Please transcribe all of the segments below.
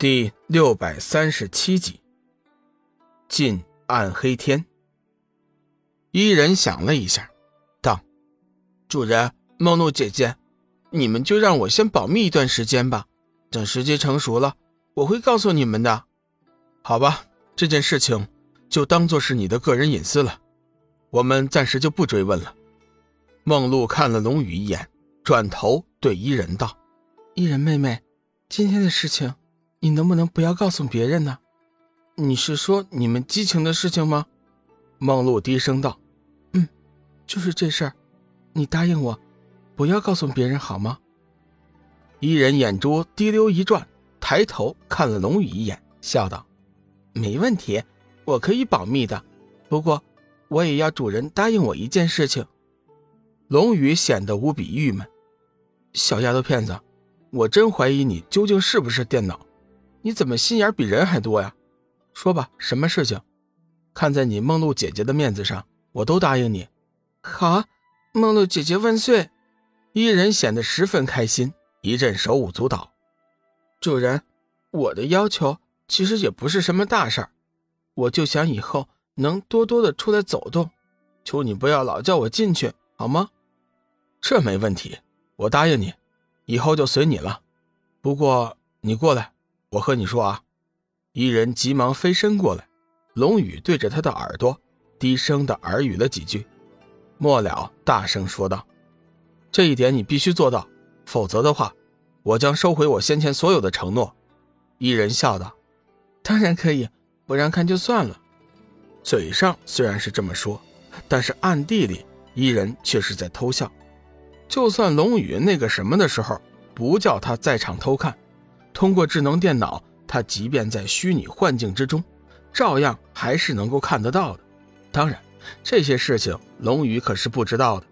第六百三十七集，近暗黑天。伊人想了一下，道：“主人，梦露姐姐，你们就让我先保密一段时间吧。等时机成熟了，我会告诉你们的。好吧，这件事情就当做是你的个人隐私了，我们暂时就不追问了。”梦露看了龙宇一眼，转头对伊人道：“伊人妹妹，今天的事情，你能不能不要告诉别人呢？你是说你们激情的事情吗？”梦露低声道：“嗯，就是这事儿，你答应我，不要告诉别人好吗？”伊人眼珠滴溜一转，抬头看了龙宇一眼，笑道：“没问题，我可以保密的。不过，我也要主人答应我一件事情。”龙宇显得无比郁闷：“小丫头片子，我真怀疑你究竟是不是电脑？你怎么心眼比人还多呀？说吧，什么事情？看在你梦露姐姐的面子上，我都答应你。好，梦露姐姐万岁！”伊人显得十分开心，一阵手舞足蹈。主人，我的要求其实也不是什么大事儿，我就想以后能多多的出来走动，求你不要老叫我进去，好吗？这没问题，我答应你，以后就随你了。不过你过来，我和你说啊。伊人急忙飞身过来，龙宇对着他的耳朵低声的耳语了几句，末了大声说道：“这一点你必须做到，否则的话，我将收回我先前所有的承诺。”伊人笑道：“当然可以，不让看就算了。”嘴上虽然是这么说，但是暗地里伊人却是在偷笑。就算龙宇那个什么的时候不叫他在场偷看，通过智能电脑，他即便在虚拟幻境之中，照样还是能够看得到的。当然，这些事情龙宇可是不知道的。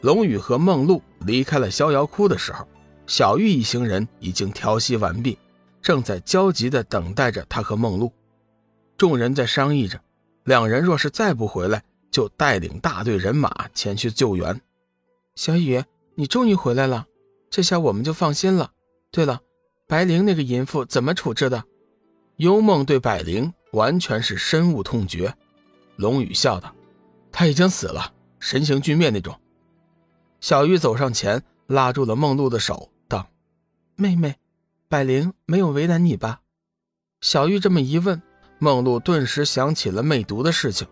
龙宇和梦露离开了逍遥窟的时候，小玉一行人已经调息完毕，正在焦急地等待着他和梦露。众人在商议着，两人若是再不回来，就带领大队人马前去救援。小雨，你终于回来了，这下我们就放心了。对了，白灵那个淫妇怎么处置的？幽梦对百灵完全是深恶痛绝。龙宇笑道：“他已经死了，神形俱灭那种。”小玉走上前，拉住了梦露的手，道：“妹妹，百灵没有为难你吧？”小玉这么一问，梦露顿时想起了魅毒的事情，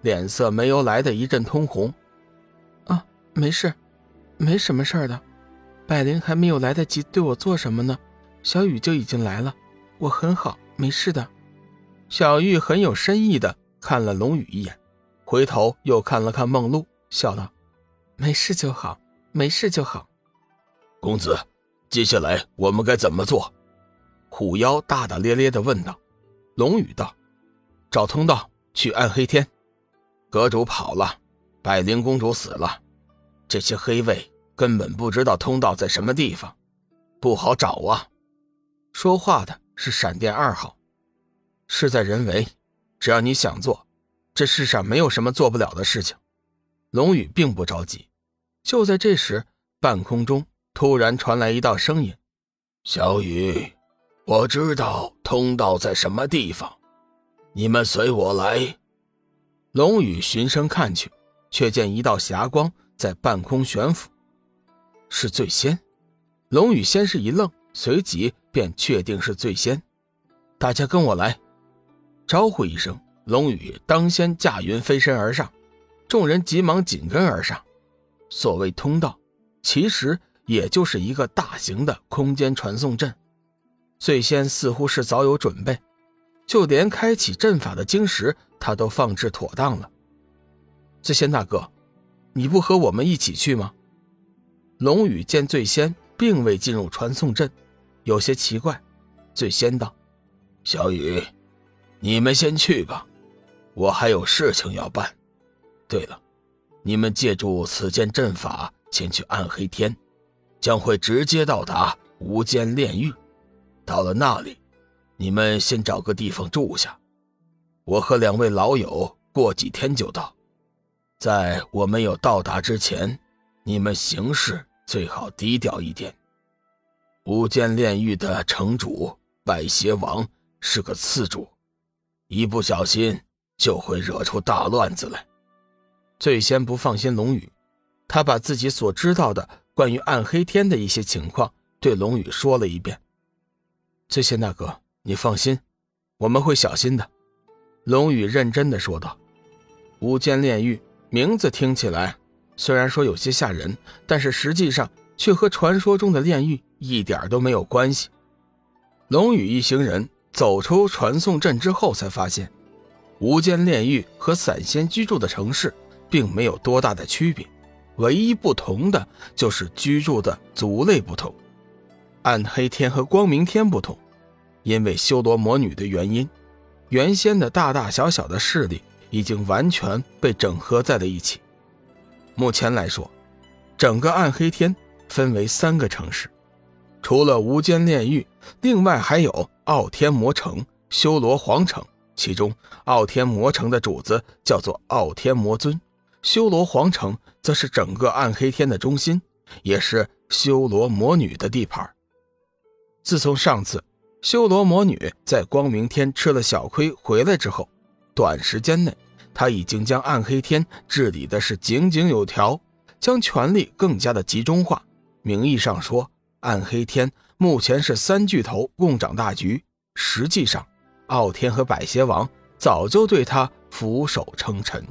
脸色没由来的一阵通红。啊，没事。没什么事儿的，百灵还没有来得及对我做什么呢，小雨就已经来了。我很好，没事的。小玉很有深意的看了龙宇一眼，回头又看了看梦露，笑道：“没事就好，没事就好。”公子，接下来我们该怎么做？虎妖大大咧咧的问道。龙宇道：“找通道去暗黑天。阁主跑了，百灵公主死了。”这些黑卫根本不知道通道在什么地方，不好找啊！说话的是闪电二号，事在人为，只要你想做，这世上没有什么做不了的事情。龙宇并不着急。就在这时，半空中突然传来一道声音：“小雨，我知道通道在什么地方，你们随我来。”龙宇循声看去，却见一道霞光。在半空悬浮，是醉仙。龙宇先是一愣，随即便确定是醉仙。大家跟我来！招呼一声，龙宇当先驾云飞身而上，众人急忙紧跟而上。所谓通道，其实也就是一个大型的空间传送阵。醉仙似乎是早有准备，就连开启阵法的晶石，他都放置妥当了。醉仙大哥。你不和我们一起去吗？龙宇见醉仙并未进入传送阵，有些奇怪。最先道：“小雨，你们先去吧，我还有事情要办。对了，你们借助此间阵法前去暗黑天，将会直接到达无间炼狱。到了那里，你们先找个地方住下，我和两位老友过几天就到。”在我没有到达之前，你们行事最好低调一点。无间炼狱的城主百邪王是个次主，一不小心就会惹出大乱子来。最先不放心龙宇，他把自己所知道的关于暗黑天的一些情况对龙宇说了一遍。最先大哥，你放心，我们会小心的。龙宇认真的说道：“无间炼狱名字听起来虽然说有些吓人，但是实际上却和传说中的炼狱一点都没有关系。”龙宇一行人走出传送阵之后，才发现无间炼狱和散仙居住的城市并没有多大的区别，唯一不同的就是居住的族类不同。暗黑天和光明天不同，因为修罗魔女的原因，原先的大大小小的势力已经完全被整合在了一起。目前来说，整个暗黑天分为三个城市，除了无间炼狱，另外还有傲天魔城、修罗皇城。其中，傲天魔城的主子叫做傲天魔尊，修罗皇城则是整个暗黑天的中心，也是修罗魔女的地盘。自从上次修罗魔女在光明天吃了小亏回来之后，短时间内，她已经将暗黑天治理的是井井有条，将权力更加的集中化。名义上说，暗黑天目前是三巨头共掌大局，实际上，傲天和百邪王早就对他俯首称臣。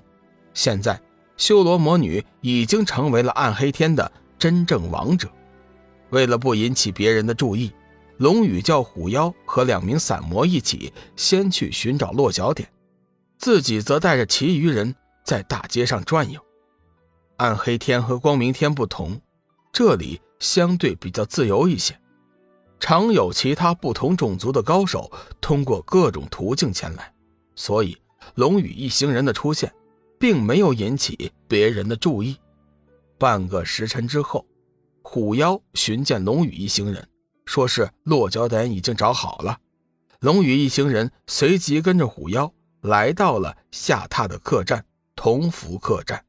现在，修罗魔女已经成为了暗黑天的真正王者。为了不引起别人的注意。龙宇叫虎妖和两名散魔一起先去寻找落脚点，自己则带着其余人在大街上转悠。暗黑天和光明天不同，这里相对比较自由一些，常有其他不同种族的高手通过各种途径前来，所以龙宇一行人的出现，并没有引起别人的注意。半个时辰之后，虎妖寻见龙宇一行人。说是落脚点已经找好了，龙宇一行人随即跟着虎妖来到了下榻的客栈——同福客栈。